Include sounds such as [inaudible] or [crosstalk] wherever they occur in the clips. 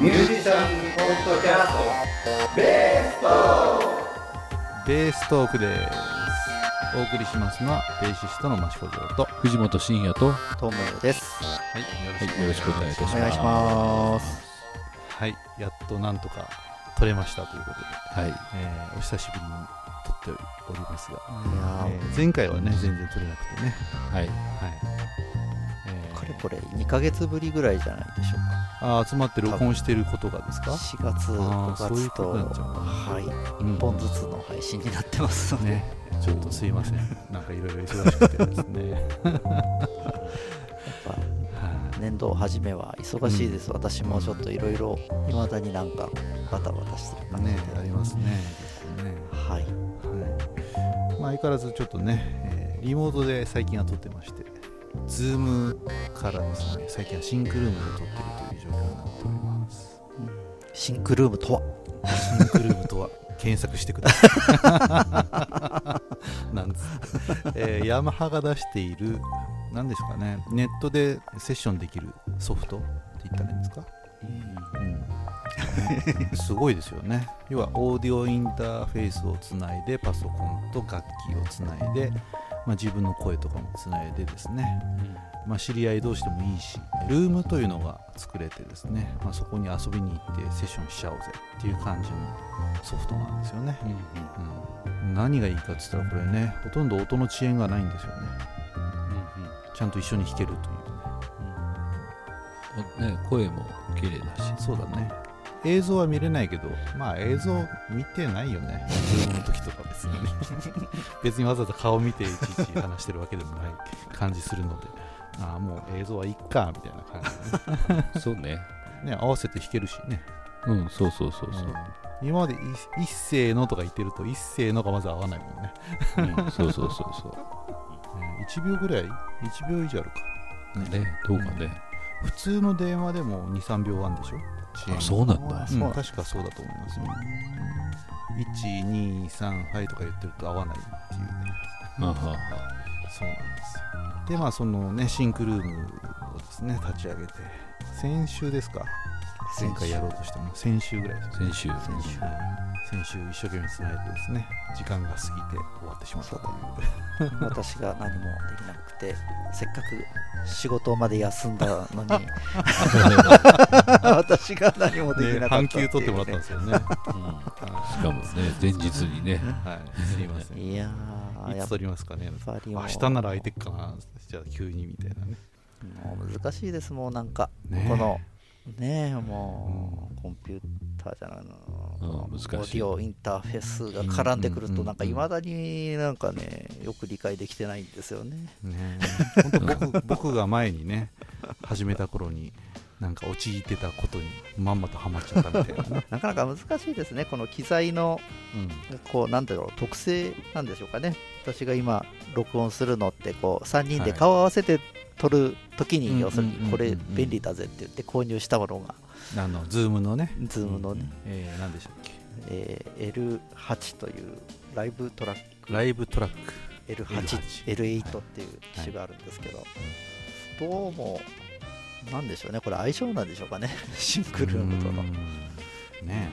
ミュージシャンポッドキャストベーストベーストークですお送りしますのはベーシストの益子城とは藤本慎也と、トムです。いはい、よろしくお願いいたします。お願いします。はいやっとなんとか撮れましたということで、はい、えーお久しぶりに撮っておりますが、いやえー前回はね全然撮れなくてね。はい、はい、えー、かれこれ2ヶ月ぶりぐらいじゃないでしょうあー集まって録音してることがですか？か4月、あー5そういう月と、はい、うん。1本ずつの配信になってますので、ねちょっとすいません。[laughs] なんかいろいろ忙しくてですね。やっぱはい。年度初めは忙しいです。私もちょっといろいろ、いまだになんかバタバタしてる感じで。ねありますね。ね。はい。はい。まあ、相変わらずちょっとね、えーリモートで最近は撮ってまして、Zoom からですね、最近はシンクルームで撮ってるというシンクルームとは？シンクルームとは？検索してください。[laughs] なんです、えーヤマハが出している、なんですかね、ネットでセッションできるソフトって言ったらいいんですか、うん、すごいですよね。要はオーディオインターフェースをつないでパソコンと楽器をつないで、まあ、自分の声とかもつないでですね、まあ、知り合い同士でもいいしルームというのが作れてですね、まあ、そこに遊びに行ってセッションしちゃおうぜっていう感じのソフトなんですよね、うん、何がいいかっつったらこれねほとんど音の遅延がないんですよね。ちゃんと一緒に弾けるというね。ね、声も綺麗だし、そうだね。映像は見れないけどまあ映像見てないよね。ズームの時とか別にね。[laughs] 別にわざわざ顔見ていちいち話してるわけでもない感じするのでああもう映像はいっかみたいな感じ [laughs] そうね、で、ね、合わせて弾けるしね。うん、そうそうそうそう、今までい一斉のとか言ってると一斉のがまず合わないもんね、うん、そうそうそうそう。[laughs] ん、1秒ぐらい1秒以上あるか。う、ね、どうかね、普通の電話でも23秒あるんでしょ？あ、そうなんだ。あ、うん、確かそうだと思います。よ、123はいとか言ってると合わないっていうねあははそうなんですよ。でまあそのねシンクルームをですね立ち上げて先週ですか。前回やろうとしたの先週ぐらいです先週、先週。先週一生懸命つないでですね時間が過ぎて終わってしまったという。[laughs] 私が何もできなくて、せっかく仕事まで休んだのに、[laughs] 私が何もできねなかった。半休取ってもらったんですよね。うん、しかもね、前日にね、はい。すいません。いやー、いつ取り。ますかね。明日なら空いてっかな。じゃあ急にみたいなね。もう難しいです、もうなんか、ねえ。この、ねえ、もう、コンピューターじゃないの、うん難しい。オーディオインターフェースが絡んでくると、うんなんかいまだになんかね、よく理解できてないんですよね。ね本当僕僕が前にね始めた頃になんか陥ってたことにまんまとハマっちゃったみたいなね、なかなか難しいですね、この機材の、うん。こう、なんだろう、特性なんでしょうかね。私が今、録音するのって、こう、3人で顔合わせて撮るときに、はい要するにうんうんうん。うんこれ便利だぜって言って購入したものが、あのズームのね、ズームの。ね、えー、何でしたっけ？えー L8 というライブトラック。ライブトラック。L8、L8 L8 っていう機種があるんですけど、どうも、なんでしょうね、これ相性なんでしょうかね、[laughs] シンクルームとの。うん。ね。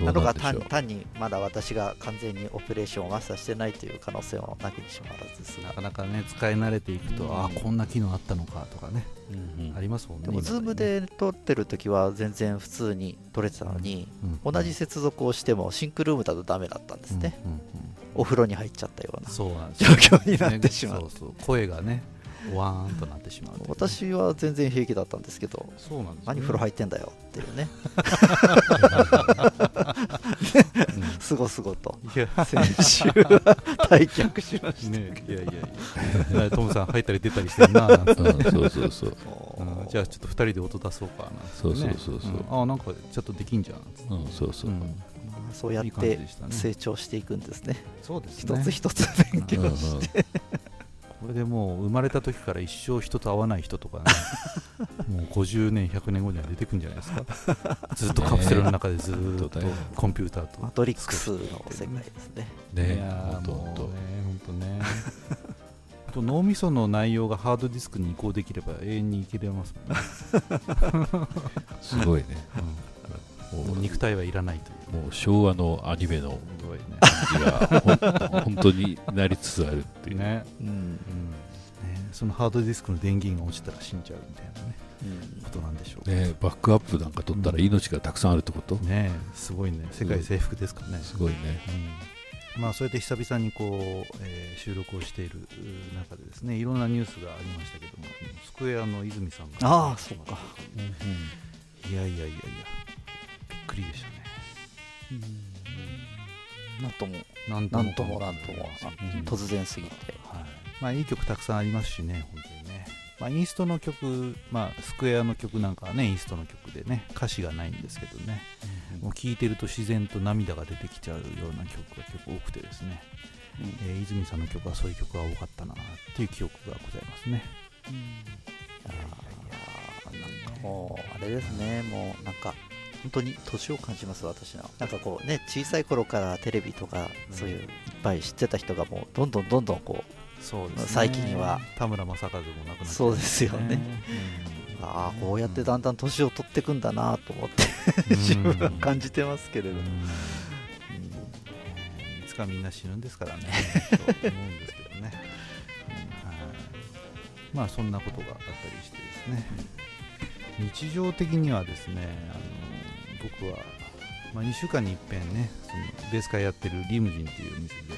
なのがうなんでしょう。単単にまだ私が完全にオペレーションをマスターしてないという可能性もなきにしもあらずですが。なかなかね使い慣れていくと、ああこんな機能あったのかとかね、うんうん。ありますもんね。でも、ズームで撮ってる時は全然普通に撮れてたのに、うん同じ接続をしてもシンクルームだとダメだったんですね、うんうんお風呂に入っちゃったような状よ。況になってしまう。ねそうそう。声がねワーンとなってしまううね。私は全然平気だったんですけどそうなんですよね。何風呂入ってんだよっていうね。うん。すごすごと。いや。先週は退却しました、ねいやいやいや。トムさん入ったり出たりしてるななんてうん、そうそうそう。う。んじゃあちょっと2人で音出そうかな。そうそうそうそう。うん。あなんかちょっとできんじゃん。うん、そうそう。うん。そうやって成長していくんですね。そうです一つ一つ勉強うんうん。して、これでもう生まれた時から一生人と会わない人とかね [laughs] もう50年100年後には出てくるんじゃないですか。[laughs] ずっとカプセルの中でずーっとコンピューターとマトリックスの世界ですね。ねいやもうね本当ね。[laughs] と脳みその内容がハードディスクに移行できれば永遠に生きれますもんね、すごいね。うん。もう肉体はいらないというもう昭和のアニメの感じが本当になりつつあるっていう、ね。うん。うんね、そのハードディスクの電源が落ちたら死んじゃうみたいなねうん。ことなんでしょう。ね、バックアップなんか取ったら命がたくさんあるってこと、ね。すごいね。世界征服ですからね、すごいね。うん。まあ、そうやって久々にこう、えー収録をしているう中でですねいろんなニュースがありましたけどもスクエアの泉さんがああそっか。いやいやいやいやびっくりでしたねなんともなんとも。なんとも突然すぎて。はい。まあ、いい曲たくさんありますしね、本当にね。まあ、インストの曲、まあ、スクエアの曲なんかはね、インストの曲でね、歌詞がないんですけどね、もう聴いてると自然と涙が出てきちゃうような曲が結構多くてですね、えー泉さんの曲はそういう曲が多かったなっていう記憶がございますね。あーなんかもうあれですね。もうなんか本当に年を感じます私のなんかこうね小さい頃からテレビとかそういういっぱい知ってた人がもうどんどんどんどんこそうですね。最近は。田村正和も亡くなっちゃいましたそうですよね。うん。うああこうやってだんだん年を取ってくんだなと思ってうん。自分は感じてますけれど。も、うん。うん。いつかみんな死ぬんですからね。[laughs] と思うんですけどね、はい。まあそんなことがあったりしてですね。日常的にはですねあの僕は、まあ、2週間に一遍ねそのベース会やってるリムジンっていうお店で、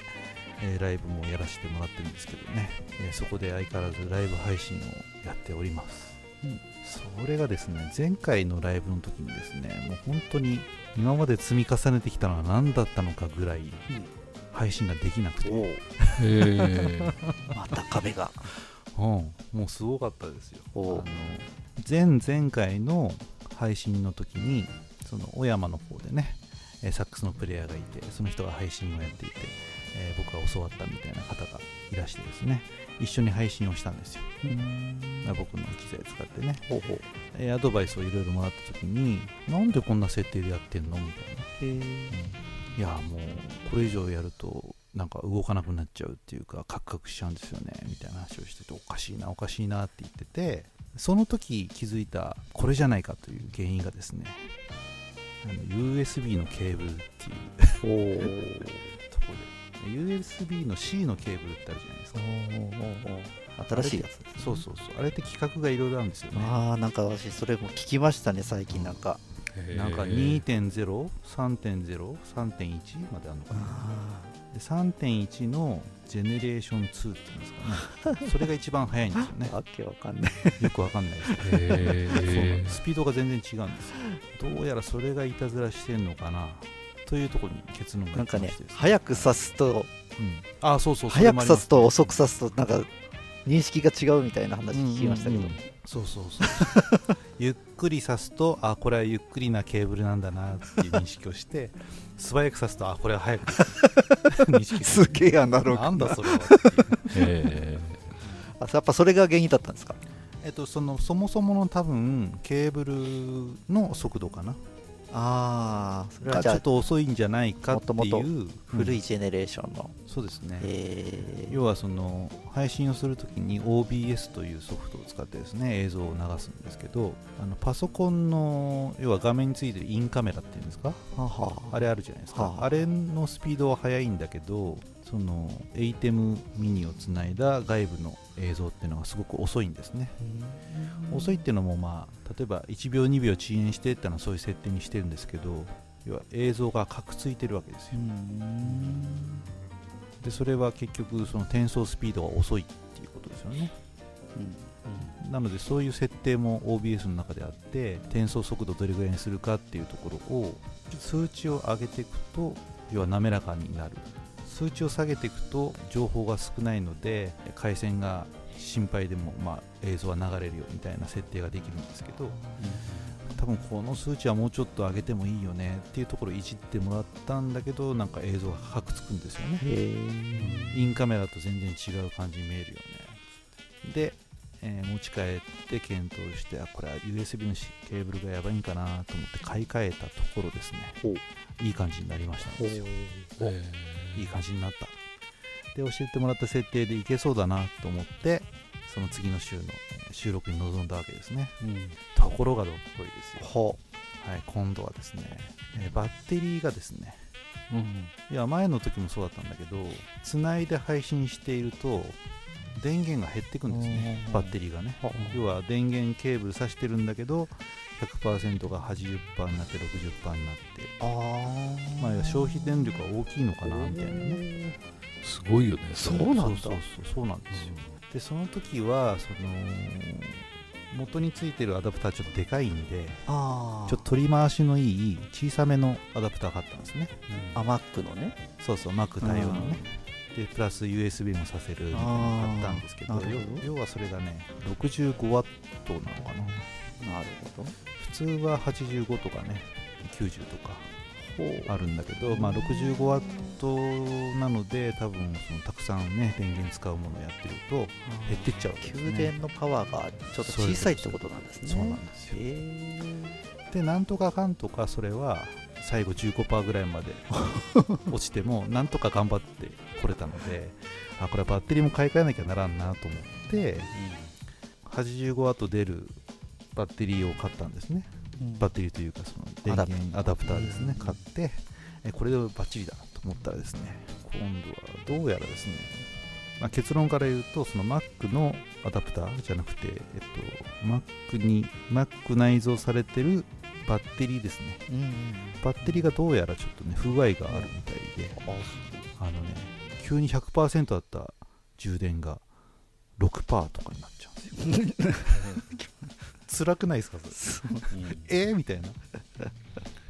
えーライブもやらせてもらってるんですけどね、えーそこで相変わらずライブ配信をやっております、うん。それがですね前回のライブの時にですねもう本当に今まで積み重ねてきたのは何だったのかぐらい配信ができなくて、[laughs] また壁が。うん、もうすごかったですよ。あの前々回の配信の時にその小山の方でねえーサックスのプレイヤーがいてその人が配信をやっていて、えー僕が教わったみたいな方がいらしてですね一緒に配信をしたんですよ、まあ僕の機材使ってね、ほうほう。えーアドバイスをいろいろもらった時になんでこんな設定でやってんの？みたいな。へいやもうこれ以上やるとなんか動かなくなっちゃうっていうかカクカクしちゃうんですよね。みたいな話をしてておかしいなおかしいなって言っててその時気づいたこれじゃないかという原因がですねあの USB のケーブルっていうおところで USB の C のケーブルってあるじゃないですか。新しいやつ。ねそうそうそう。あれって規格がいろいろあるんですよね。ああなんか私それも聞きましたね最近なんか。なんか2.0、3.0、3.1まであるのかなで3.1のジェネレーション2っていうんですかね。[laughs] それが一番早いんですよね。[laughs] わけわかんない。よくわかんないですけどへそうなんえですスピードが全然違うんですよ。どうやらそれがいたずらしてんのかな。というところに結論がなんかね早く刺すとうん、あそうそう早く刺すと遅くす刺すとなんか認識が違うみたいな話聞きましたけど、そうそうそう [laughs] ゆっくり刺すとあこれはゆっくりなケーブルなんだなっていう認識をして [laughs] 素早く刺すとあこれは早く。[laughs] 認識すげえアナログ。なんだそれはっていう。へあやっぱそれが原因だったんですか？えっと、そのそもそもの多分ケーブルの速度かなああそれはちょっと遅いんじゃないかっていう。古うんいジェネレーションの、そうですね、えー。要はその配信をするときに OBS というソフトを使ってですね映像を流すんですけどあのパソコンの要は画面についてるインカメラっていうんですか？ははあれあるじゃないですか、はあ。あれのスピードは速いんだけどその ATEM ミニをつないだ外部の映像っていうのがすごく遅いんですね。遅いっていうのもまあ例えば1秒2秒遅延してっていうのはそういう設定にしてるんですけど要は映像がカクついてるわけですよ。でそれは結局その転送スピードが遅いっていうことですよね。なのでそういう設定も OBS の中であって転送速度どれぐらいにするかっていうところを数値を上げていくと要は滑らかになる数値を下げていくと情報が少ないので回線が心配でも、まあ、映像は流れるよみたいな設定ができるんですけど多分この数値はもうちょっと上げてもいいよねっていうところをいじってもらったんだけどなんか映像がカクつくんですよね。インカメラと全然違う感じに見えるよね。で、えー持ち帰って検討してあこれは USB のしケーブルがやばいんかなと思って買い替えたところですねほいい感じになりましたんですよえいい感じになった。で教えてもらった設定でいけそうだなと思ってその次の週のえー収録に臨んだわけですね。ところがどっこいですよ。ほはい、今度はですね、えーバッテリーがですねうんいや前の時もそうだったんだけどつないで配信していると電源が減っていくんですね。うん。バッテリーがね。は要は電源ケーブル挿してるんだけど100%が80%になって60%になって。ああまあ、消費電力が大きいのかなみたいなね。すごいよねそうなんだ。そうそうそうそうなんですよ。でその時はその元についてるアダプターちょっとでかいんでちょっと取り回しのいい小さめのアダプターがあったんですね。あ Mac のね。そうそう Mac 対応のねでプラス USB もさせるみたいなのがあったんですけど要はそれがね 65W なのかな。なるほど。普通は85とかね90とかあるんだけど、まあ、65W なので多分そのたくさんね電源使うものをやってると減ってっちゃうね。給電のパワーがちょっと小さいってことなんですね。そうなんですよ。へでなんとかかんとかそれは最後15%ぐらいまで落ちても [laughs] なんとか頑張ってこれたのであこれはバッテリーも買い替えなきゃならんなと思って85ワット出るバッテリーを買ったんですね。ーバッテリーというかその電源アダプター。ですね。買ってえこれでバッチリだと思ったらですね今度はどうやらですね、まあ、結論から言うとその Mac のアダプターじゃなくて、えっと、Mac に Mac 内蔵されてるバッテリーですね。うんうんバッテリーがどうやらちょっとね不具合があるみたいで。あのね急に100%だった充電が6%とかになっちゃうんですよ。辛くないですかそれ？えー、みたいな。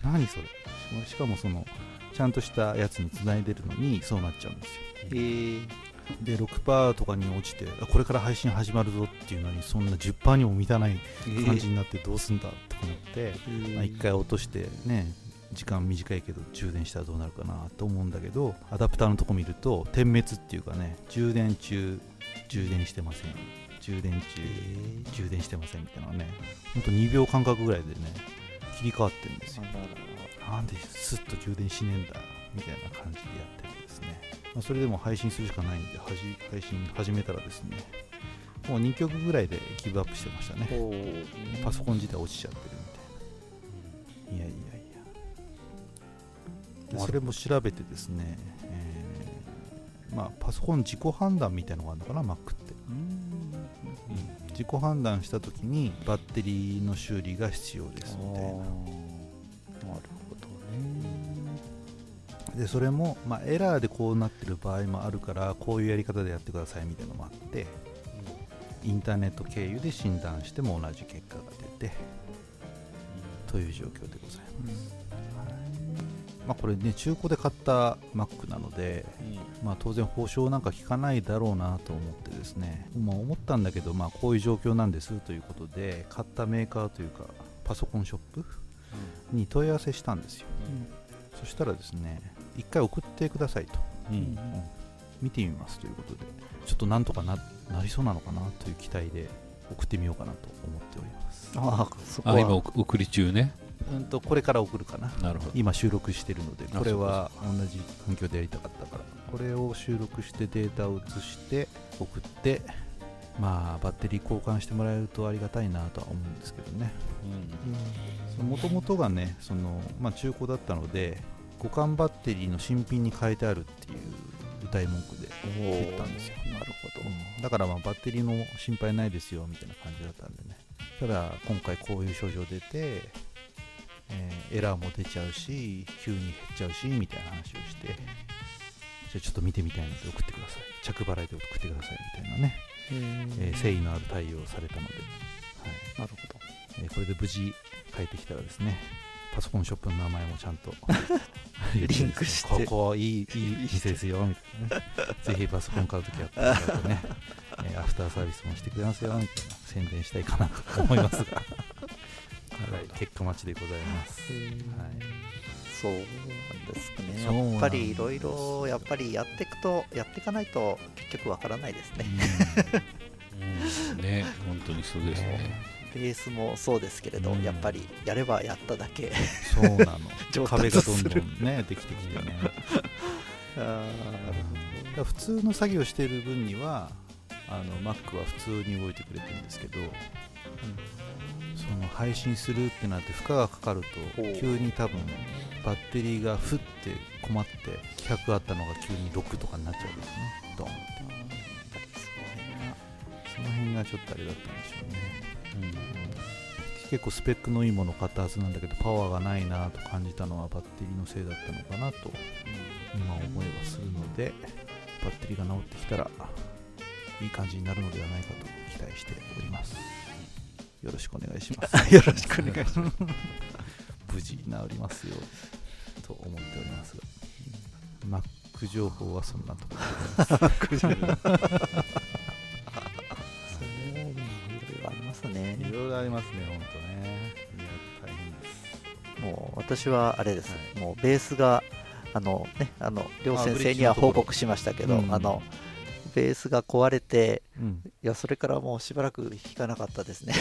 何それ？しかもそのちゃんとしたやつにつないでるのにそうなっちゃうんですよ。えーで6%とかに落ちてあこれから配信始まるぞっていうのにそんな10%にも満たない感じになってどうすんだと思って、まあ、1回落としてね時間短いけど充電したらどうなるかなと思うんだけどアダプターのとこ見ると点滅っていうかね充電中充電してません。充電中充電してませんみたいなね。ほんと2秒間隔ぐらいでね切り替わってるんですよ。なんでスッと充電しねえんだみたいな感じでやっててですね、まあ、それでも配信するしかないんで配信始めたらですねもう2曲ぐらいでギブアップしてましたね。パソコン自体落ちちゃってるみたいな。いやいやいや。でそれも調べてですね、えーまあ、パソコン自己判断みたいなのがあるのかな Mac って、自己判断した時にバッテリーの修理が必要ですみたいなでそれも、まあ、エラーでこうなってる場合もあるからこういうやり方でやってくださいみたいなのもあってインターネット経由で診断しても同じ結果が出てという状況でございます、まあ、これね中古で買った Mac なので、まあ、当然保証なんか効かないだろうなと思ってですね、まあ、思ったんだけど、まあ、こういう状況なんですということで買ったメーカーというかパソコンショップに問い合わせしたんですよ。そしたらですね一回送ってくださいと。うん見てみますということで。ちょっとなんとかななりそうなのかなという期待で送ってみようかなと思っております。ああそこあ今は送送り中ね。うんとこれから送るかな。なるほど。今収録してるのであこれは同じ環境でやりたかったから。これを収録してデータを移して送ってまあバッテリー交換してもらえるとありがたいなとは思うんですけどね。もともとがねその、まあ、中古だったので互換バッテリーの新品に変えてあるっていう歌い文句で切ったんですよ。なるほだからまあバッテリーの心配ないですよみたいな感じだったんでね。ただ今回こういう症状出て、えーエラーも出ちゃうし急に減っちゃうしみたいな話をしてじゃあちょっと見てみたいので送ってください。着払いで送ってくださいみたいなね、えー誠意のある対応をされたので、はい。なるほど。えーこれで無事帰ってきたらですねパソコンショップの名前もちゃんと。[laughs] リンクして。ここいいいい店ですよみたいな。ね [laughs] ぜひパソコン買うときはこれだとね、えーアフターサービスもしてくれますよみたいな宣伝したいかなと思います。が、[laughs] はい、結果待ちでございます、はい。そうなんですかね。やっぱりいろいろやっぱりやっていくとやっていかないと結局わからないですね。うん。ね本当にそうですねベースもそうですけれど、うん。やっぱりやればやっただけ。そうなの。[laughs] 上壁達する。がどんどんねできてきてね。[laughs] あ普通の作業している分にはあの Mac は普通に動いてくれてるんですけど、そその配信するってなって負荷がかかるとほう。急に多分バッテリーがふって困って100あったのが急に6とかになっちゃうんですね。ドンって。やっぱりその辺がちょっとあれだったんでしょうね、結構スペックのいいものを買ったはずなんだけどパワーがないなと感じたのはバッテリーのせいだったのかなと今思えばするのでバッテリーが治ってきたらいい感じになるのではないかと期待しております。よろしくお願いします。よろしくお願いします。無事治りますよ。と思っております。が Mac 情報はそんなところで。そますね本当ね。いや大変です。もう私はあれです、はもうベースがあのねあの両先生には報告しましたけどあ、うん。のベースが壊れてうん。いやそれからもうしばらく弾かなかったですね。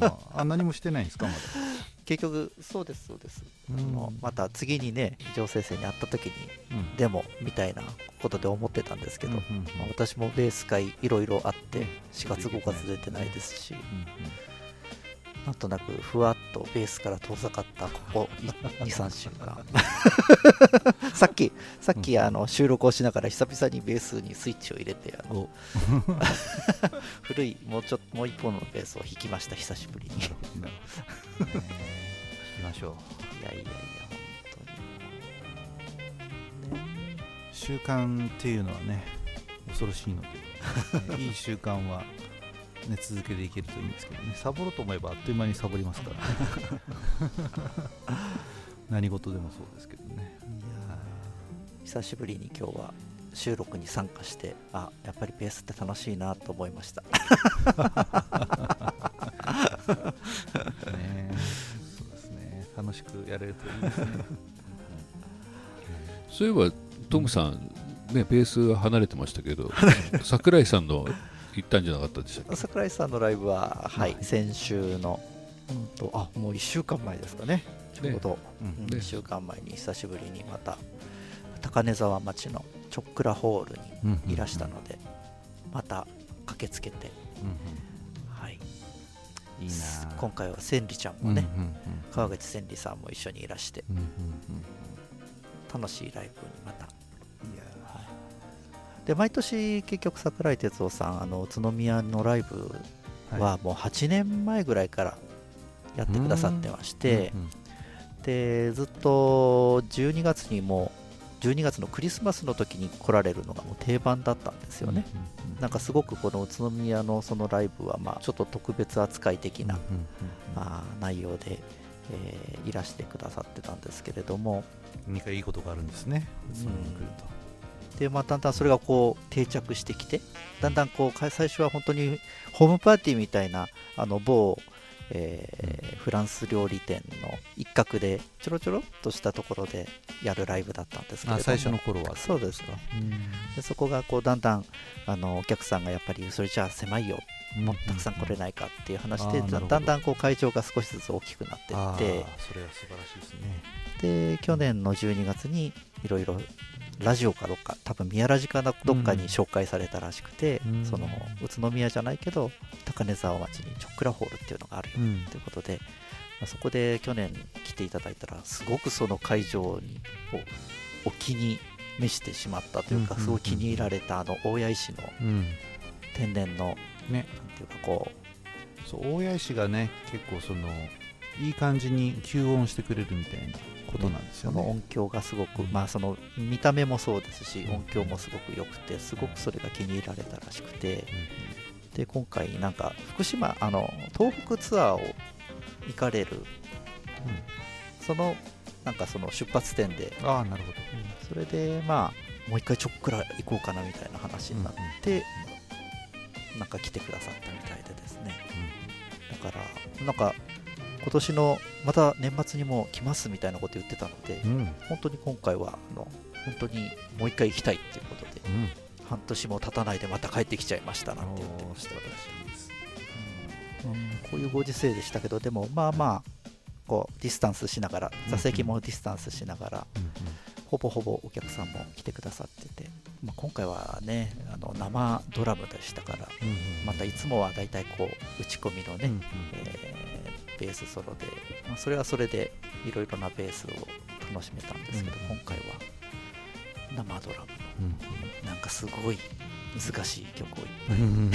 まあ。あ何もしてないんですかまだ？[laughs] 結局そうですそうです、うん。また次にね女先生に会った時にうん。でもみたいなことで思ってたんですけど、うんうんうん。まあ私もベース会いろいろあってね。4月5月出てないですし。うんなんとなくふわっとベースから遠ざかったここ23週間。[laughs] さっきさっきあの収録をしながら久々にベースにスイッチを入れてあの [laughs] 古いもうちょっともう一本のベースを弾きました久しぶりに。いなるほど。なるほどね聞きましょう。やいやいや習慣っていうのはね恐ろしいので、ね [laughs] いい習慣は、ね、続けていけるといいんですけどね。サボろうと思えばあっという間にサボりますから、[laughs] 何事でもそうですけどね。いやー。久しぶりに今日は収録に参加してあやっぱりベースって楽しいなと思いました。[laughs] ねそうですね。楽しくやれるといいですね。[laughs] そういえばトムさん、ね、ベース離れてましたけど桜井さんの行ったんじゃなかったでした桜井さんのライブは、はいは、い。先週の、うんと、あもう1週間前ですかね、ちょうど、ね1週間前に久しぶりにまた、高根沢町のチョックラホールにいらしたので、また駆けつけて、はい、いい今回は千里ちゃんもね、川口千里さんも一緒にいらして、楽しいライブにまた。で毎年結局桜井哲夫さんあの宇都宮のライブーはもう8年前ぐらいからやってくださってまして、うんうんでずっと12月にも12月のクリスマスの時に来られるのがもう定番だったんですよね、うんうんなんかすごくこの宇都宮のそのライブはまあちょっと特別扱い的な、うんうんまあ、内容で、えーいらしてくださってたんですけれども。うん何かいいことがあるんですね。宇都宮に来るとで、まあ、だんだんそれがこう定着してきてだんだんこうか最初は本当にホームパーティーみたいなあの某、えーフランス料理店の一角でちょろちょろっとしたところでやるライブだったんですけれども。あ最初の頃は。そうです。かうん。でそこがこうだんだんあのお客さんがやっぱりそれじゃあ狭いよ。もっとたくさん来れないかっていう話で、だんだんこう会場が少しずつ大きくなっていって。それは素晴らしいですね。で去年の12月にいろいろラジオかどっか多分宮ラジかなどっかに紹介されたらしくて、うん。その宇都宮じゃないけど高根沢町にチョックラホールっていうのがあるようん。ということで、まあそこで去年来ていただいたらすごくその会場におお気に召してしまったというか、すごい気に入られたあの大谷石のうん。天然のね。なんていうかこそう大谷石がね結構そのいい感じに吸音してくれるみたいなことなんですよね。うその音響がすごく、まあその見た目もそうですし音響もすごく良くてすごくそれが気に入られたらしくて。で今回なんか福島あの東北ツアーを行かれる。そのなんかその出発点で。ああなるほど。それでまあもう一回ちょっくら行こうかなみたいな話になって、なんか来てくださったみたいでですね。だからなんか今年のまた年末にも来ますみたいなこと言ってたので、うん。うん本当に今回はあの本当にもう一回行きたいっていうことでうん。半年も経たないでまた帰ってきちゃいましたなんて言ってました。うん。こういうご時世でしたけどでもまあまあこうディスタンスしながら座席もディスタンスしながら、ほぼほぼお客さんも来てくださってて、まあ、今回はねあの生ドラムでしたからまたいつもはだいたいこう打ち込みのね、えーベースソロで、まあ、それはそれでいろいろなベースを楽しめたんですけど、うん今回は生ドラムうんのなんかすごい難しい曲をいっうんうん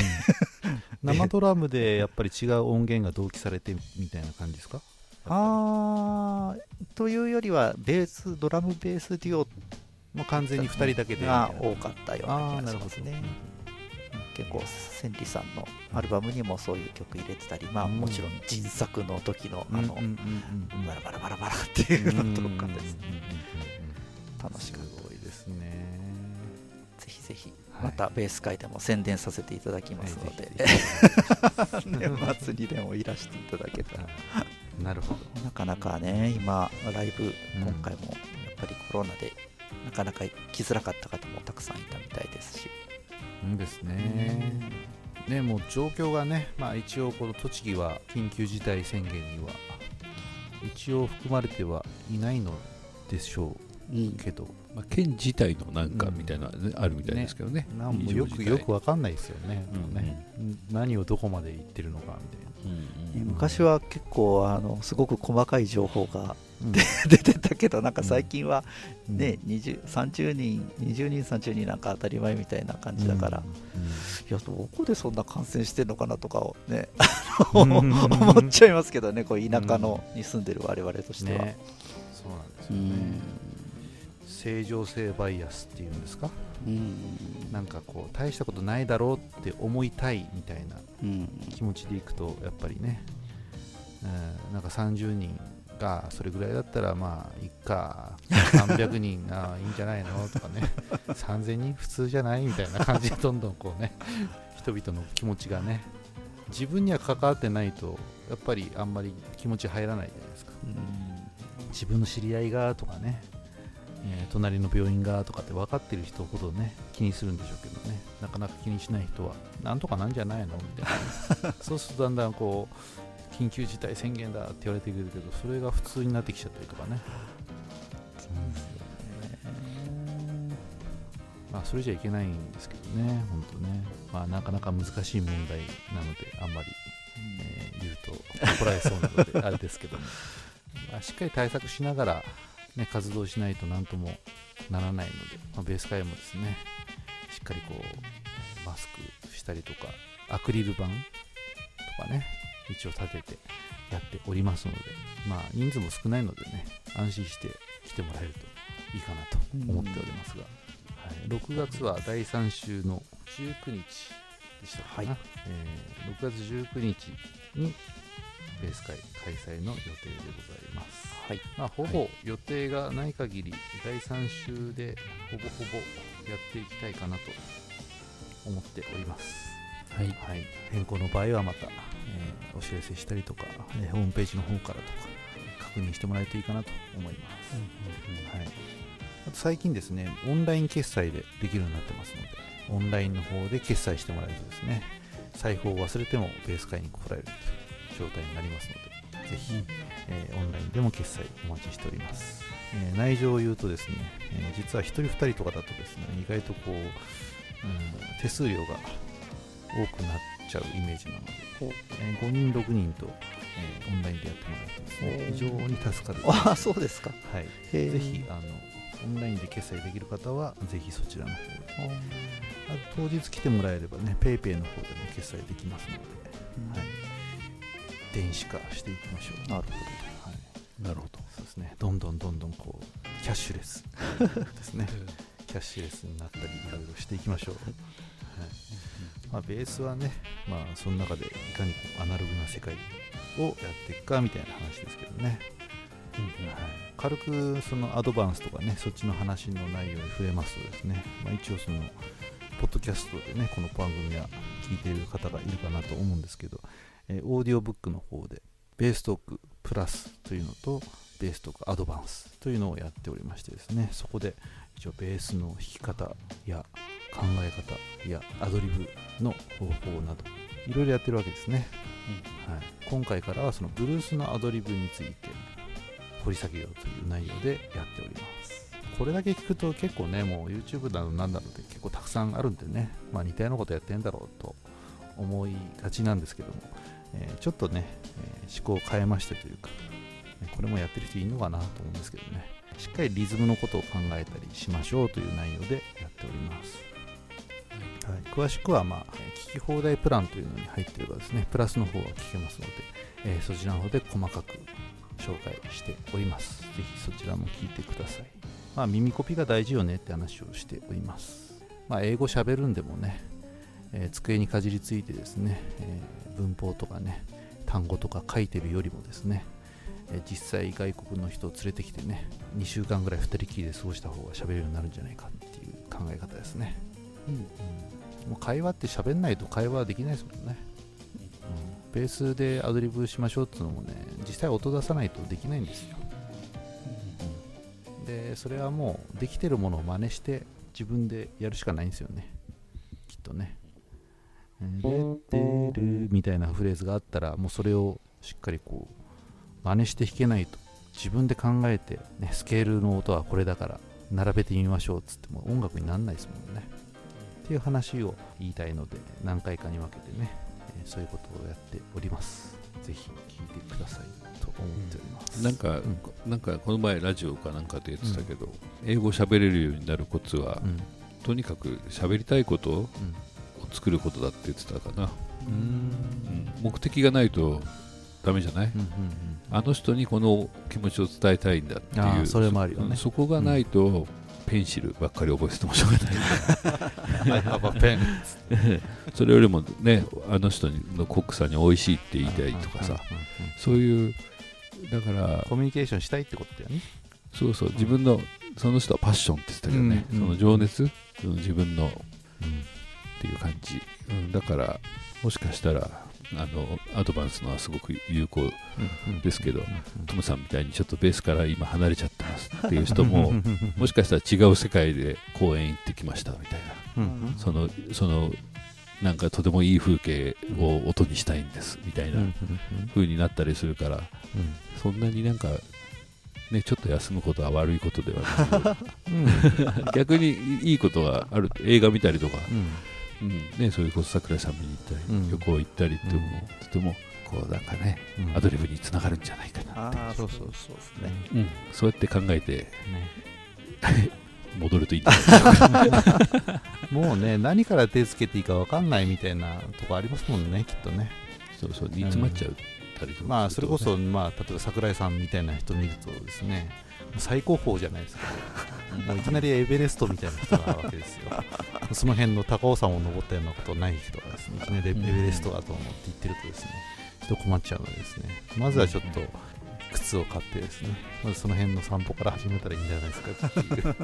[laughs] 生ドラムでやっぱり違う音源が同期されてみたいな感じですか？[laughs] あーというよりはベースドラムベースデュオもう完全に2人だけでが多かったような気がしますね結構千里さんのアルバムにもそういう曲入れてたりまあうんもちろん新作の時のあのバラバラバラバラっていうのとかですうんうんうんうん楽しくすごいですね。ぜひぜひはい。またベース会でも宣伝させていただきますので、はいぜ [laughs] 年末にでもいらしていただけたら。ひ [laughs] なるほど。なかなかね今ライブうん。今回もやっぱりコロナでなかなか来づらかった方もたくさんいたみたいですし。うんですね。ねもう状況がねまあ一応この栃木は緊急事態宣言には一応含まれてはいないのでしょうけど。まあ、県自体のなんかうんみたいな、ねあるみたいですけどね。なんもよくよくわかんないですよね,、うんね。何をどこまで言ってるのかみうんうん昔は結構あのすごく細かい情報がたい出てたけどなんか最近はなね、20 30人20人30人なんか当たり前みたいな感じだから、いやどこでそんな感染してんのかなとかをねうん。[laughs] 思っちゃいますけどねこう田舎のに住んでる我々としては、ね。そうなんですうよね。ん正常性バイアスっていうんですか？うん。なんかこう大したことないだろうって思いたいみたいなうん。気持ちでいくとやっぱりね、うん、なんか30人がそれぐらいだったらまあいっか。[laughs] 300人あいいんじゃないの？とかね。3000人普通じゃない？みたいな感じでどんどんこうね人々の気持ちがね。自分には関わってないとやっぱりあんまり気持ち入らないじゃないですか。自分の知り合いがとかね、えー隣の病院がとかって分かってる人ほどね気にするんでしょうけどね。なかなか気にしない人はなんとかなんじゃないの？みたいな。[laughs] そうするとだんだんこう緊急事態宣言だって言われてくるけどそれが普通になってきちゃったりとかね、まあそれじゃいけないんですけどね本当ね。まあなかなか難しい問題なのであんまり、えー言うと怒られそうなのであれですけども、[laughs] まあ、しっかり対策しながら、ね、活動しないと何ともならないので、まあ、ベース会もですねしっかりこうマスクしたりとかアクリル板とかね一応立ててやっておりますのでまあ人数も少ないのでね安心して来てもらえるといいかなと思っておりますが、はい、6月は第3週の19日でしたかな、はい。えー6月19日にベース会開催の予定でございます。はい。まあ、ほぼ予定がない限り、第3週でほぼほぼやっていきたいかなと思っております。はい。はい、変更の場合はまた、えーお知らせしたりとか、えーホームページの方からとか確認してもらえるといいかなと思います。はい、あと最近ですね、オンライン決済でできるようになってますので、オンラインの方で決済してもらえるとですね、財布を忘れてもベース会に来られるという状態になりますので、ぜひ、えーオンラインでも決済お待ちしております。えー内情を言うとですね、えー実は1人2人とかだとですね、意外とこう、うん手数料が多くなっちゃうイメージなので、えー5人、6人と、えーオンラインでやってもらうとですね、非常に助かる。ああそうですか。はい、ぜひあのオンラインで決済できる方はぜひそちらの方で。あと当日来てもらえればね PayPay の方でも決済できますので、はい、電子化していきましょう。なるほど。はい、なるほど。そうですね。どんどんどんどんこうキャッシュレス [laughs] ですね。キャッシュレスになったりいろいろしていきましょう、はいまあ、ベースはね、まあ、その中でいかにアナログな世界をやっていくかみたいな話ですけどね、はい、軽くそのアドバンスとかねそっちの話の内容に触れますとですね、まあ、一応そのポッドキャストでねこの番組は聞いている方がいるかなと思うんですけど、えーオーディオブックの方でベーストークプラスというのとベーストークアドバンスというのをやっておりましてですねそこで一応ベースの弾き方や考え方やアドリブの方法などいろいろやってるわけですね、はい、今回からはそのブルースのアドリブについて掘り下げようという内容でやっております。これだけ聞くと結構ねもう YouTube などなんだろうで結構たくさんあるんでね、まあ、似たようなことやってんだろうと思いがちなんですけどもえーちょっとね、えー思考を変えましてというか、ねこれもやってる人いるのかなと思うんですけどね。しっかりリズムのことを考えたりしましょうという内容でやっております、はい、詳しくは、まあ、聞き放題プランというのに入っていればですね。プラスの方は聞けますので、えそちらの方で細かく紹介しております。ぜひそちらも聞いてください。まあ耳コピが大事よねって話をしております。まあ英語喋るんでもね、え机にかじりついてですね、え文法とかね単語とか書いてるよりもですね、実際外国の人を連れてきてね2週間ぐらい2人きりで過ごした方が喋れるようになるんじゃないかっていう考え方ですね、うんもう会話って喋んないと会話はできないですもんね、うん、ベースでアドリブしましょうっていうのもね実際音出さないとできないんですよ、うんでそれはもうできてるものを真似して自分でやるしかないんですよね。きっとね「レてる」みたいなフレーズがあったらもうそれをしっかりこう真似して弾けないと。自分で考えて、ね、スケールの音はこれだから並べてみましょうっつっても音楽にならないですもんねっていう話を言いたいので何回かに分けてね、えーそういうことをやっております。ぜひ聞いてくださいと思っております、なんか、なんかこの前ラジオかなんかで言ってたけど、英語喋れるようになるコツは、うん。とにかく喋りたいことをうん。作ることだって言ってたかな、うん。うん。目的がないとダメじゃない、うんうんあの人にこの気持ちを伝えたいんだっていう。それもあるよね。うん。そこがないと、ペンシルばっかり覚えててもしょうがない。[laughs] [laughs] それよりもねあの人のコックさんに美味しいって言いたいとかさ。そういうだからコミュニケーションしたいってことだよね。そうそう自分のその人はパッションって言ってたけどね、うんその情熱、うん自分のっていう感じ、うん、だからもしかしたらあのアドバンスのはすごく有効ですけど、トムさんみたいにちょっとベースから今離れちゃってますっていう人ももしかしたら違う世界で公園行ってきましたみたいな。うん。そのそのなんかとてもいい風景を音にしたいんですみたいな風になったりするからそんなになんかねちょっと休むことは悪いことではなく [laughs] 逆にいいことがある映画見たりとか、うんね、そういうこと桜井さん見に行ったり、うん。旅行行ったりっても、うん。とてもこうなんかねアドリブにつながるんじゃないかな、そうそうそうですね。うん。そうやって考えてね。[laughs] 戻るといい [laughs] もうね何から手つけていいか分かんないみたいなとこありますもんねきっとね。そうそう煮詰まっちゃうたりとかするとね。まあそれこそ、まあ、例えば桜井さんみたいな人見るとですね最高峰じゃないですか。[laughs] もういきなりエベレストみたいな人なわけですよ。その辺の高尾山を登ったようなことない人がですねいきなりエベレストだと思って言ってるとですね人困っちゃうのでですね。まずはちょっと靴を買ってですねまずその辺の散歩から始めたらいいんじゃないですかっていう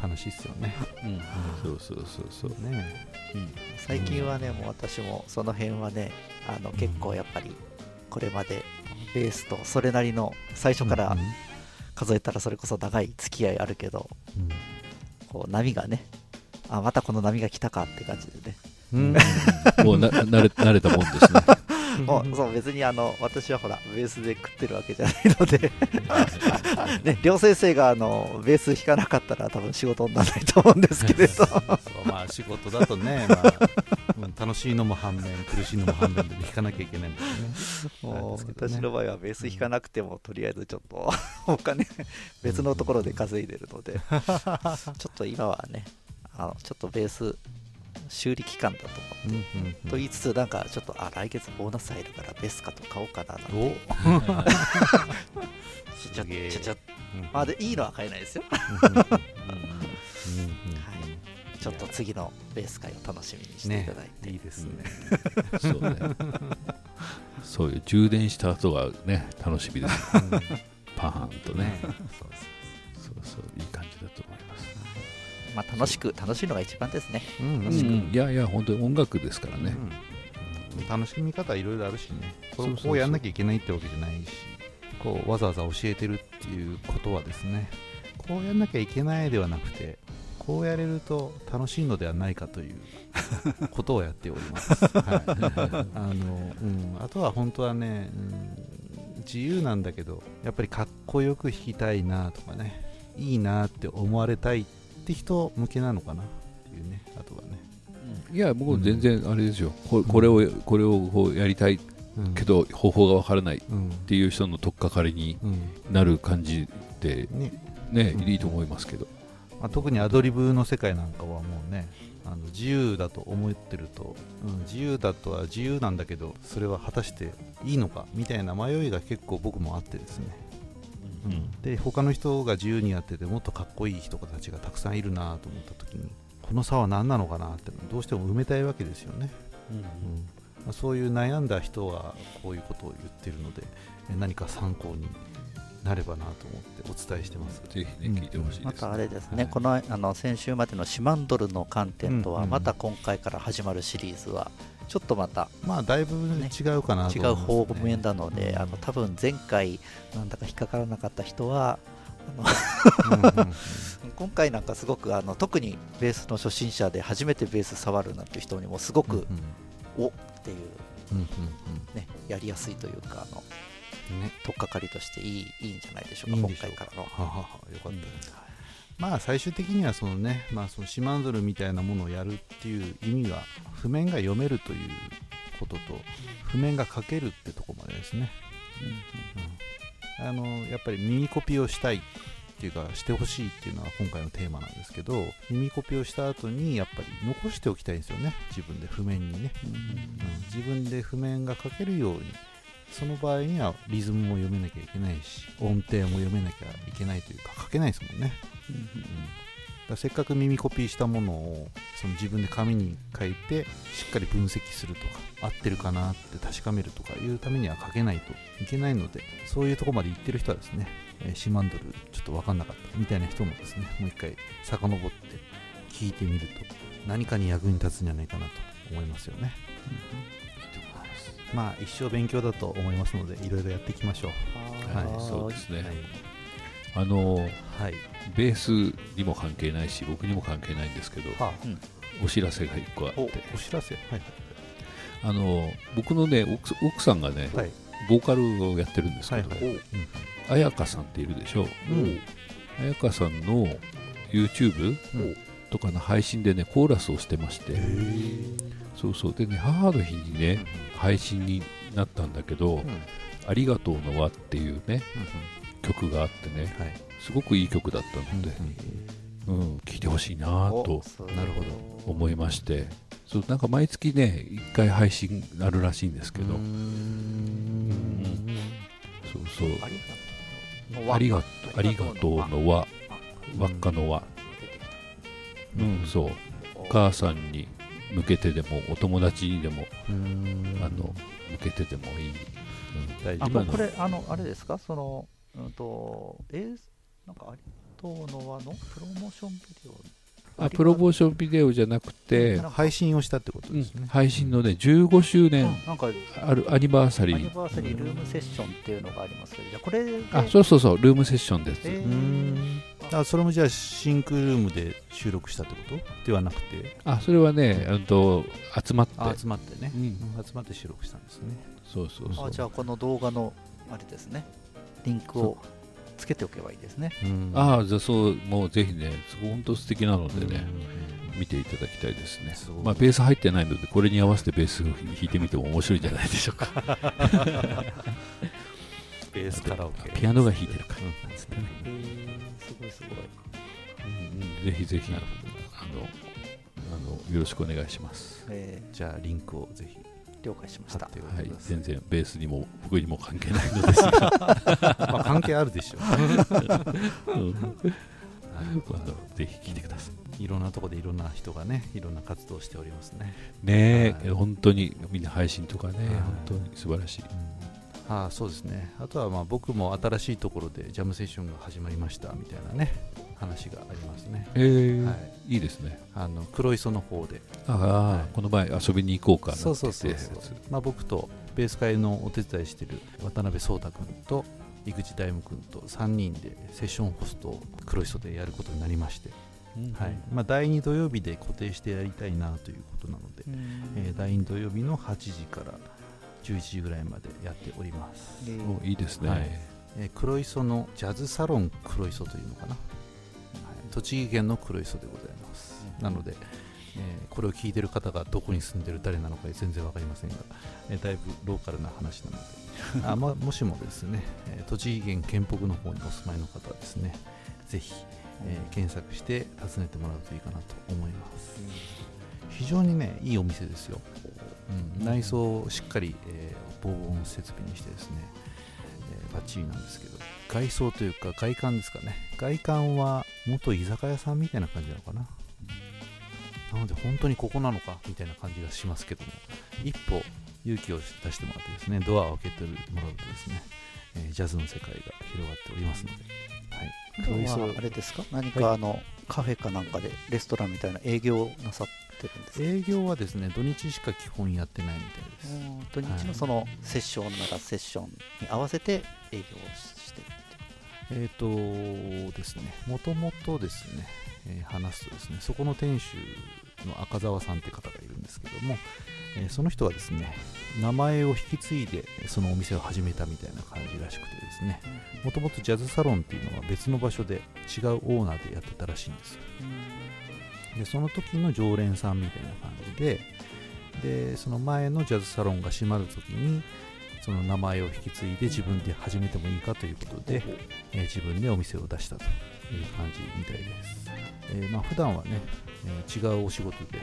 話ですよね。うん。そうそうそうそうね最近はねもう私もその辺はねあの結構やっぱりこれまでベースとそれなりの最初からうん数えたらそれこそ長い付き合いあるけどうん。こう波がねあまたこの波が来たかって感じでね。うん。[laughs] もうな慣れ慣れたもんですね [laughs] もうそう別にあの私はほらベースで食ってるわけじゃないので。[laughs] ね両先生があのベース弾かなかったら多分仕事にならないと思うんですけれど。まあ仕事だとね、まあうん楽しいのも反面苦しいのも反面で弾かなきゃいけないんですよね。も私の場合はベース弾かなくてもとりあえずちょっとお金別のところで稼いでるので。[laughs] ちょっと今はねあのちょっとベース修理期間だとうん思って、うんうんと言いつつなんかちょっとあ来月ボーナス入るからベースカット買おうかななんて。お。[laughs] ちょちょすげえ。ちょちょ。うんまあでいいのは買えないですよ。うんうんうんちょっと次のベース会を楽しみにしていただいて、いいですね。そうね。そういう充電した後がね楽しみです。パーンとね。ね。そう。そうそういい感じだと思いますまあ楽しく楽しいのが一番ですね。そううん。うんうん。いやいや本当に音楽ですからね、うん。楽しみ方いろいろあるしね。こそうそうそうう。こうやんなきゃいけないってわけじゃないしこうわざわざ教えてるっていうことはですね。こうやんなきゃいけないではなくてこうやれると楽しいのではないかという [laughs] ことをやっております、はい。[laughs] あのうん、あとは本当はね、うん、自由なんだけどやっぱりかっこよく弾きたいなとかねいいなって思われたいって人向けなのかなっていうねあとはね。いや僕全然あれですよ、ここれをこれをこうやりたいうん。けど方法がわからないっうん。ていう人の取っかかりにうん。なる感じでねね、うん。いいと思いますけど、まあ、特にアドリブの世界なんかはもうねあの自由だと思ってると、うん、自由だとは自由なんだけどそれは果たしていいのかみたいな迷いが結構僕もあってですね、うん、で他の人が自由にやっててもっとかっこいい人たちがたくさんいるなと思った時にこの差は何なのかなってどうしても埋めたいわけですよね、うんまあ、そういう悩んだ人がこういうことを言ってるのでえ何か参考になればなと思ってお伝えしてます。ぜひねうん。聞いてほしいです、またあれですね、はい。このあの先週までのシマンドルの観点とは、うんうん。また今回から始まるシリーズは、ちょっとまた。まあだいぶ違うかなと違う方面なので、うんあの多分前回、なんだか引っかからなかった人は、うんうんうん。[laughs] 今回なんかすごくあの特にベースの初心者で初めてベース触るなんていう人にもすごく、おっていう、うんうんね、やりやすいというかあのうんね。取っかかりとしていいいいんじゃないでしょうか今回からの。ははは。よかったまあ最終的にはそのね、まあ、そのシマンドルみたいなものをやるっていう意味は譜面が読めるということと譜面が書けるってとこまでですね、うん。あのやっぱり耳コピをしたいっていうかしてほしいっていうのは今回のテーマなんですけど耳コピをした後にやっぱり残しておきたいんですよね。自分で譜面にね、うん。自分で譜面が書けるように。その場合にはリズムも読めなきゃいけないし音程も読めなきゃいけないというか書けないですもんね、うん、だせっかく耳コピーしたものをその自分で紙に書いてしっかり分析するとか合ってるかなって確かめるとかいうためには書けないといけないのでそういうとこまで行ってる人はですね、えーシマンドルちょっと分かんなかったみたいな人もですねもう一回遡って聞いてみると何かに役に立つんじゃないかなと思いますよね、まあ一生勉強だと思いますのでいろいろやっていきましょう。はい。はいそうですね、はい、あのはい、ベースにも関係ないし僕にも関係ないんですけどはお知らせが1個あって。おお知らせ？はい。あの僕のね奥奥さんがね、はい。ボーカルをやってるんですけど、はいはい。彩香さんっているでしょう。ん。さんの YouTube うん。とかの配信でねコーラスをしてましてそうそう。でね母の日にね配信になったんだけどうん「ありがとうの輪」っていうね曲があってねはい。すごくいい曲だったので、うん、聴いてほしいなとなるほど。思いましてそうなんか毎月ね1回配信あるらしいんですけど、うーん。そうそう。ありありがありがとうの輪。輪っかの輪。うんそう。お母さんに向けてでもお友達にでもあの向けてでもいい、大あ今のこれあのあれですか？そのうんとえーなんかありとうの輪のプロモーションビデオ。あプロモーションビデオじゃなくて、配信をしたってことうんですね、配信のね15周年うんなんかある。アニバーサリアニーバーサリールームセッションっていうのがあります。けどじゃあこれで。あそうそうそうルームセッションです、えー。うーん。あそれもじゃあシンクルームで収録したってこと？ではなくて。あそれはね、うんと集まって。あ集まってね、うん。うん集まって収録したんですね。そうそうそう。あじゃあこの動画のあれですねリンクをつけておけばいいですね。うん。ああじゃあそうもうぜひね本当素敵なのでね、うん見ていただきたいですね。まあベース入ってないのでこれに合わせてベースを弾いてみても面白いんじゃないでしょうか。[laughs] ベースカラオケ。ピアノが弾いてるからうんなんつってねすごいすごい。うんぜひぜひあのあのよろしくお願いします。えじゃあリンクをぜひ。ー了解しました。はい全然ベースにも僕にも関係ないのですが、[laughs] まあ関係あるでしょう。ん。あのぜひ聞いてください。いろんなところでいろんな人がねいろんな活動をしておりますね、ねえ、はい。本当にみんな配信とかね、はい。本当に素晴らしい。ああそうですね。あとはまあ僕も新しいところでジャムセッションが始まりましたみたいなね話がありますね。え。ーはい。いいですね。あの黒磯の方で。ああ、はい。この前遊びに行こうかなそうそうそうまあ、僕とベース会のお手伝いしてる渡辺壮太君と井口大夢君と3人でセッションホストを黒磯でやることになりまして、うんはい。まあ、第2土曜日で固定してやりたいなということなので、えー第2土曜日の8時から11時ぐらいまでやっております、えーおいいですね。はい。えー黒磯のジャズサロン黒磯というのかな、はい栃木県の黒磯でございます、なので、えーこれを聞いてる方がどこに住んでる誰なのか全然わかりませんが、えーだいぶローカルな話なので。[laughs] あ、ま、もしもですね、えー栃木県県北の方にお住まいの方はですねぜひ、えー検索して訪ねてもらうといいかなと思います。非常にねいいお店ですよ、うん、内装をしっかり、えー防音設備にしてですね、えーバッチリなんですけど外装というか外観ですかね。外観は元居酒屋さんみたいな感じなのかな。なので本当にここなのかみたいな感じがしますけども。一歩勇気を出してもらってですねドアを開けてもらうとですね、えージャズの世界が広がっておりますので、はい、今日はあれですか？何かあの、カフェかなんかでレストランみたいな営業なさってるんですか？営業はですね土日しか基本やってないみたいです。うん土日のそのセッションならセッションに合わせて営業をしてるえっ、とですね、もともとですね、えー話すとですね、そこの店主の赤澤さんって方がいるんですけども、えーその人はですね、名前を引き継いでそのお店を始めたみたいな感じらしくてですね、もともとジャズサロンっていうのは別の場所で違うオーナーでやってたらしいんですよ。で、その時の常連さんみたいな感じで、で、その前のジャズサロンが閉まる時に、その名前を引き継いで自分で始めてもいいかということで、えー自分でお店を出したという感じみたいです。えーまあ普段はね、えー違うお仕事で、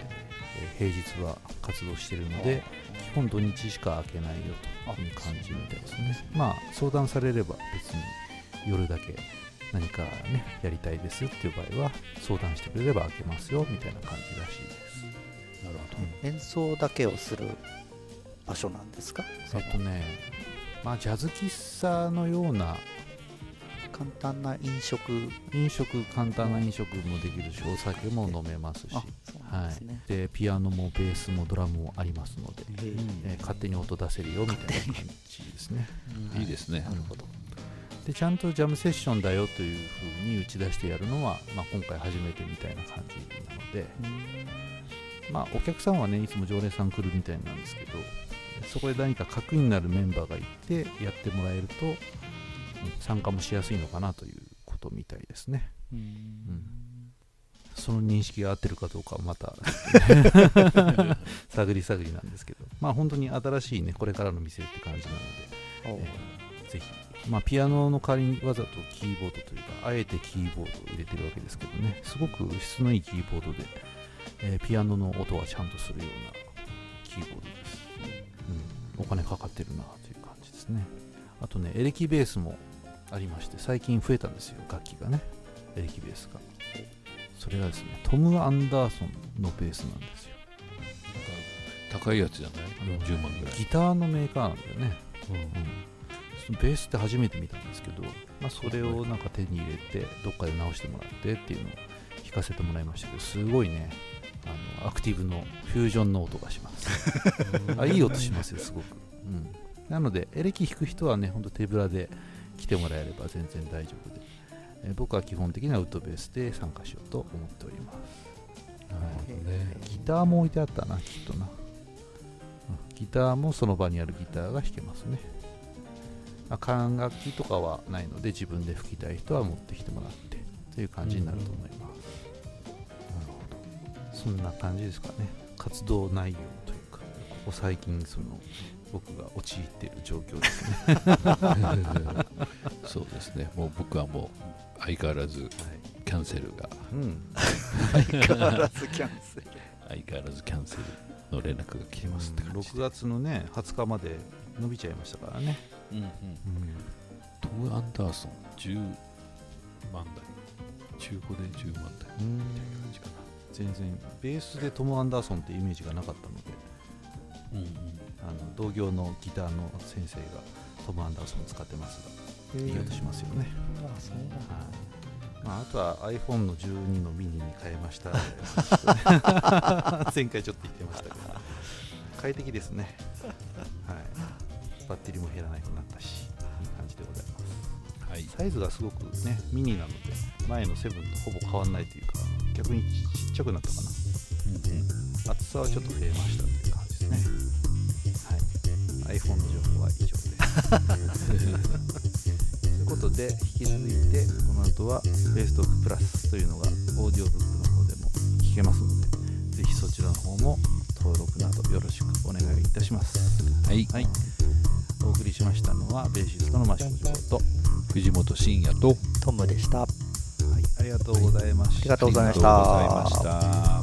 えー平日は活動しているので、基本土日しか開けないよという感じみたいですね。まあ相談されれば別に夜だけ何かね、やりたいですっていう場合は相談してくれれば開けますよみたいな感じらしいです。なるほ演奏だけをする場所なんですか？えっとね、まあジャズ喫茶のような簡単な飲食？飲食、簡単な飲食もできるし、お酒も飲めますし、あそうなんですね、でピアノもベースもドラムもありますので、へええー勝手に音出せるよみたいな感じですね。どいいですね。なるほどでちゃんとジャムセッションだよというふうに打ち出してやるのは、まあ、今回初めてみたいな感じなので、まあ、お客さんはねいつも常連さん来るみたいなんですけどそこで何か核になるメンバーがいてやってもらえるとうん参加もしやすいのかなということみたいですね。うん。その認識が合ってるかどうかはまた [laughs] 探り探りなんですけど。まあ本当に新しいねこれからの店って感じなのでぜひ、まあ、ピアノの代わりにわざとキーボードというか、あえてキーボードを入れてるわけですけどね、すごく質のいいキーボードで、えーピアノの音がちゃんとするようなキーボードです。うん、お金かかってるなという感じですね。あとね、エレキベースもありまして、最近増えたんですよ、楽器がね、エレキベースが。それがですね、トム・アンダーソンのベースなんですよ。高いやつじゃない？40万ぐらいギターのメーカーなんだよね。うんベースって初めて見たんですけど、まあ、それをなんか手に入れてどっかで直してもらってっていうのを弾かせてもらいましたけどすごいねあのアクティブのフュージョンの音がします。[laughs] あいい音しますよすごく、うん、なのでエレキ弾く人はねほんと手ぶらで来てもらえれば全然大丈夫で、えー僕は基本的にはウッドベースで参加しようと思っております。なるほどね。ギターも置いてあったなきっとな、うん。ギターもその場にあるギターが弾けますね。まあ管楽器とかはないので自分で吹きたい人は持ってきてもらってという感じになると思います、そんな感じですかね。活動内容というかここ最近その僕が陥っている状況ですね。[laughs] そうですね。もう僕はもう相変わらずキャンセルが。うん。[laughs] 相変わらずキャンセル。相変わらずキャンセルの連絡が来てますって感じ6月のね20日まで伸びちゃいましたからね、うんうん。うん。トム・アンダーソン10万台。中古で10万台。みたいな感じか全然ベースでトム・アンダーソンってイメージがなかったのでなうん。あの同業のギターの先生がトム・アンダーソンを使ってますがいい音しますよね、あそうなんまあ、あとは iPhone の12のミニに変えました。[laughs] 前回ちょっと言ってましたけど。快適ですね、はい、バッテリーも減らなくなったしいい感じでございます。はい。サイズがすごくねミニなので前のセブンとほぼ変わらないというか逆にちっちゃくなったかな、うん、厚さはちょっと増えましたっていう感じですね、はい、iPhone の情報は以上です。[laughs] ということで引き続いてこの後は「ベーストークプラス」というのがオーディオブックの方でも聞けますのでぜひそちらの方も登録などよろしくお願いいたします、はい、はい、お送りしましたのはベーシストの益子城と藤本慎也とトムでした。りがとうございました。ありがとうございました。